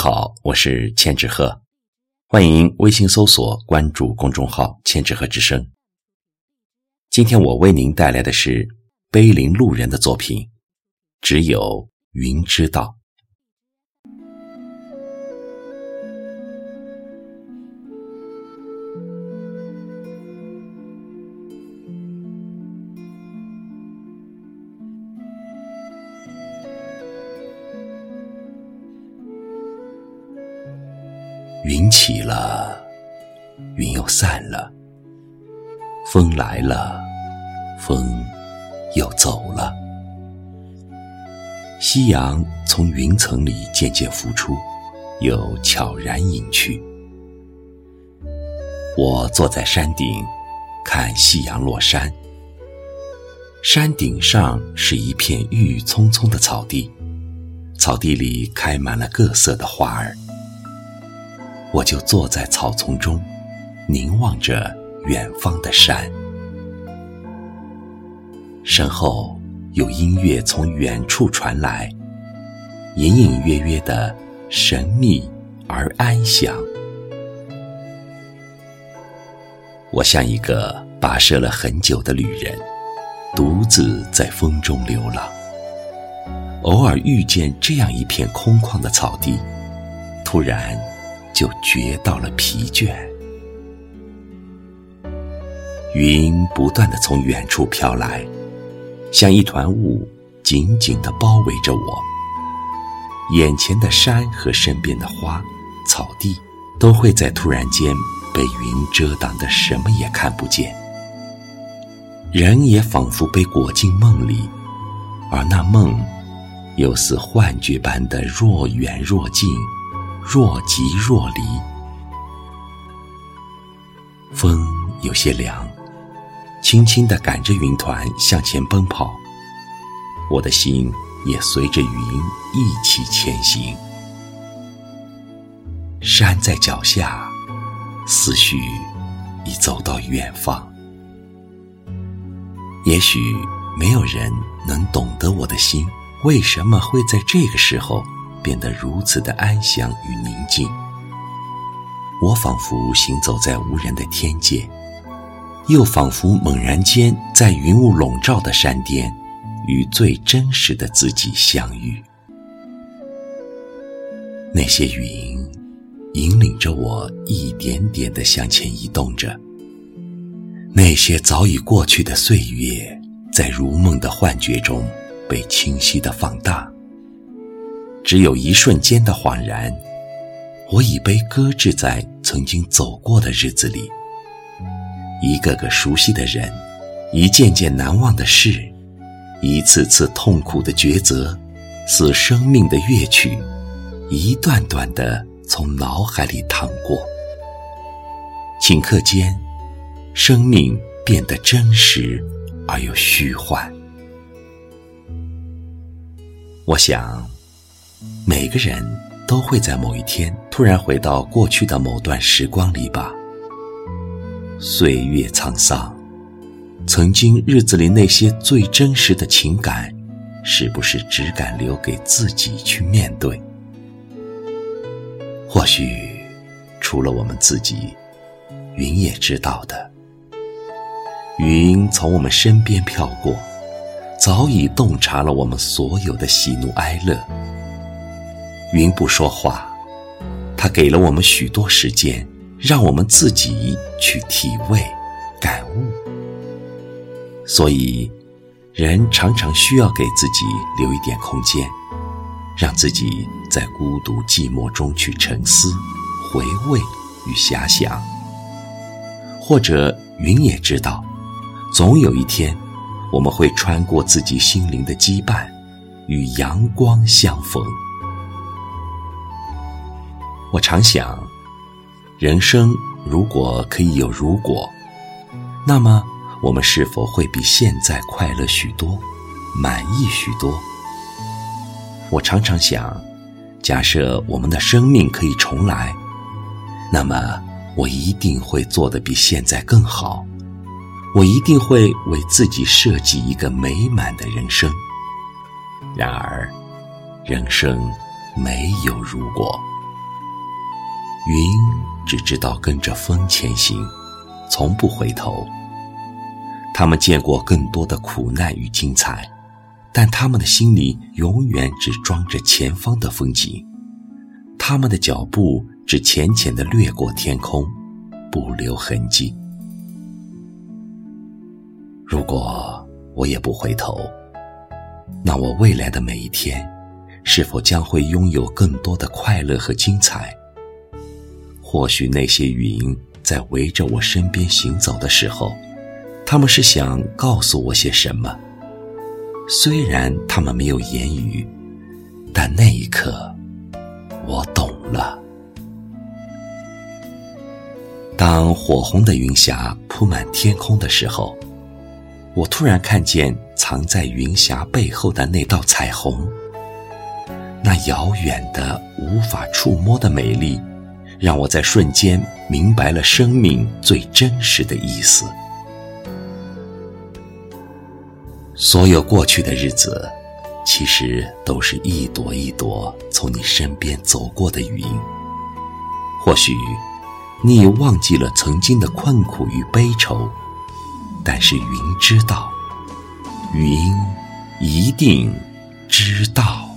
好，我是千纸鹤，欢迎微信搜索关注公众号“千纸鹤之声”。今天我为您带来的是碑林路人的作品《只有云知道》。云起了，云又散了；风来了，风又走了。夕阳从云层里渐渐浮出，又悄然隐去。我坐在山顶，看夕阳落山。山顶上是一片郁郁葱葱的草地，草地里开满了各色的花儿。我就坐在草丛中，凝望着远方的山。身后有音乐从远处传来，隐隐约约的神秘而安详。我像一个跋涉了很久的旅人，独自在风中流浪。偶尔遇见这样一片空旷的草地，突然。就觉到了疲倦。云不断的从远处飘来，像一团雾，紧紧的包围着我。眼前的山和身边的花、草地，都会在突然间被云遮挡的什么也看不见。人也仿佛被裹进梦里，而那梦，又似幻觉般的若远若近。若即若离，风有些凉，轻轻地赶着云团向前奔跑，我的心也随着云一起前行。山在脚下，思绪已走到远方。也许没有人能懂得我的心为什么会在这个时候。变得如此的安详与宁静，我仿佛行走在无人的天界，又仿佛猛然间在云雾笼罩的山巅，与最真实的自己相遇。那些云引领着我一点点的向前移动着，那些早已过去的岁月，在如梦的幻觉中被清晰的放大。只有一瞬间的恍然，我已被搁置在曾经走过的日子里。一个个熟悉的人，一件件难忘的事，一次次痛苦的抉择，似生命的乐曲，一段段的从脑海里淌过。顷刻间，生命变得真实而又虚幻。我想。每个人都会在某一天突然回到过去的某段时光里吧。岁月沧桑，曾经日子里那些最真实的情感，是不是只敢留给自己去面对？或许，除了我们自己，云也知道的。云从我们身边飘过，早已洞察了我们所有的喜怒哀乐。云不说话，它给了我们许多时间，让我们自己去体味、感悟。所以，人常常需要给自己留一点空间，让自己在孤独寂寞中去沉思、回味与遐想。或者，云也知道，总有一天，我们会穿过自己心灵的羁绊，与阳光相逢。我常想，人生如果可以有如果，那么我们是否会比现在快乐许多，满意许多？我常常想，假设我们的生命可以重来，那么我一定会做得比现在更好，我一定会为自己设计一个美满的人生。然而，人生没有如果。云只知道跟着风前行，从不回头。他们见过更多的苦难与精彩，但他们的心里永远只装着前方的风景。他们的脚步只浅浅的掠过天空，不留痕迹。如果我也不回头，那我未来的每一天，是否将会拥有更多的快乐和精彩？或许那些云在围着我身边行走的时候，他们是想告诉我些什么？虽然他们没有言语，但那一刻，我懂了。当火红的云霞铺满天空的时候，我突然看见藏在云霞背后的那道彩虹，那遥远的、无法触摸的美丽。让我在瞬间明白了生命最真实的意思。所有过去的日子，其实都是一朵一朵从你身边走过的云。或许你已忘记了曾经的困苦与悲愁，但是云知道，云一定知道。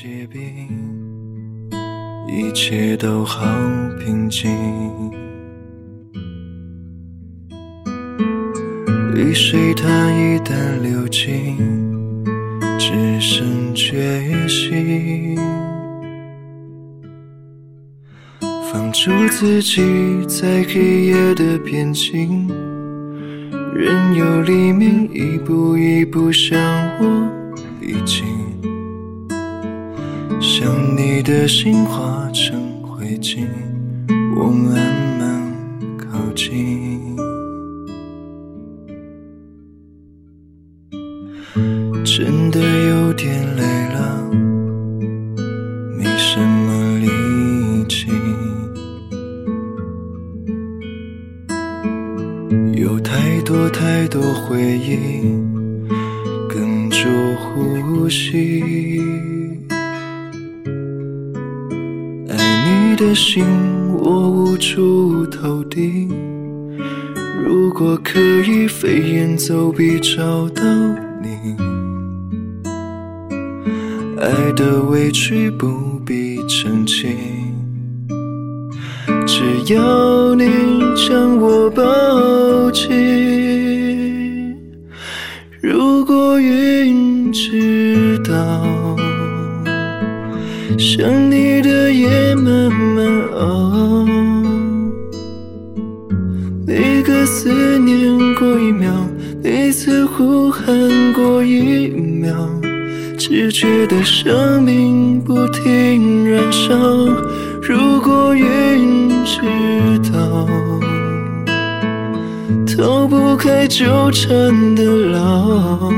结冰，一切都好平静。雨水它一旦流尽，只剩决心。放逐自己在黑夜的边境，任由黎明一步一步向我逼近。想你的心化成灰烬，我慢慢靠近。真的有点累了，没什么力气，有太多太多回忆哽住呼吸。的心我无处投递，如果可以飞檐走壁找到你，爱的委屈不必澄清，只要你将我抱紧。如果云知道。想你的夜慢慢熬，每个思念过一秒，每次呼喊过一秒，只觉得生命不停燃烧。如果云知道，逃不开纠缠的牢。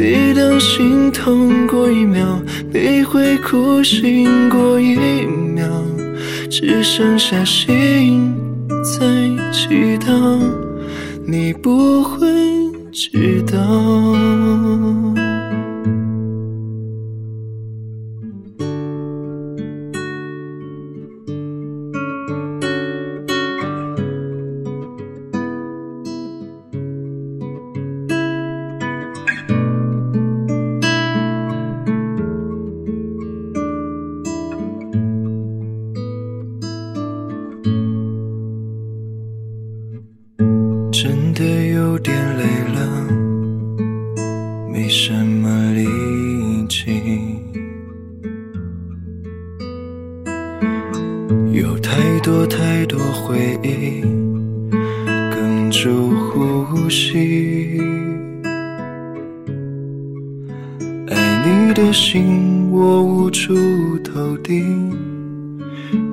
每当心痛过一秒，你会哭醒过一秒，只剩下心在祈祷，你不会知道。有太多太多回忆跟着呼吸。爱你的心我无处投递，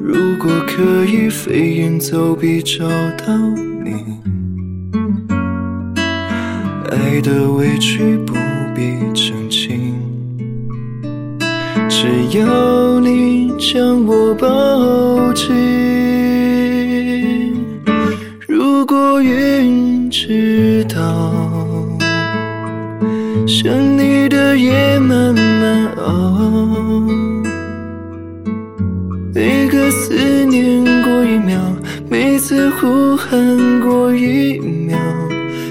如果可以飞檐走壁找到你。爱的委屈不必澄。只要你将我抱紧，如果云知道，想你的夜慢慢熬，每个思念过一秒，每次呼喊过一秒。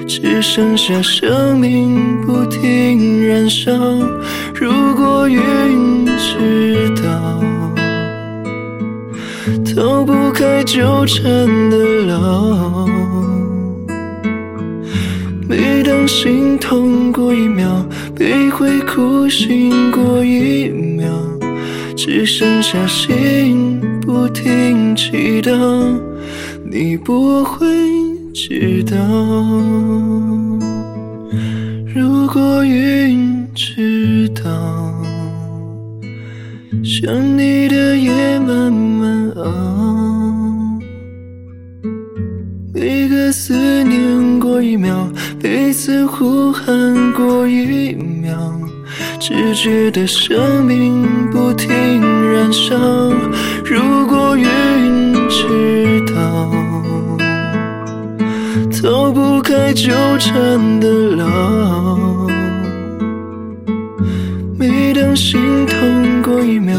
只剩下生命不停燃烧。如果云知道，逃不开纠缠的牢。每当心痛过一秒，悲会哭醒过一秒，只剩下心不停祈祷，你不会。知道，如果云知道，想你的夜慢慢熬，每个思念过一秒，彼此呼喊过一秒，只觉得生命不停燃烧。如果云知道。逃不开纠缠的牢。每当心痛过一秒，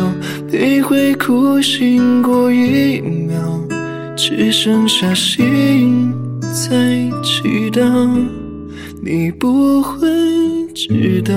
悲会哭醒过一秒，只剩下心在祈祷，你不会知道。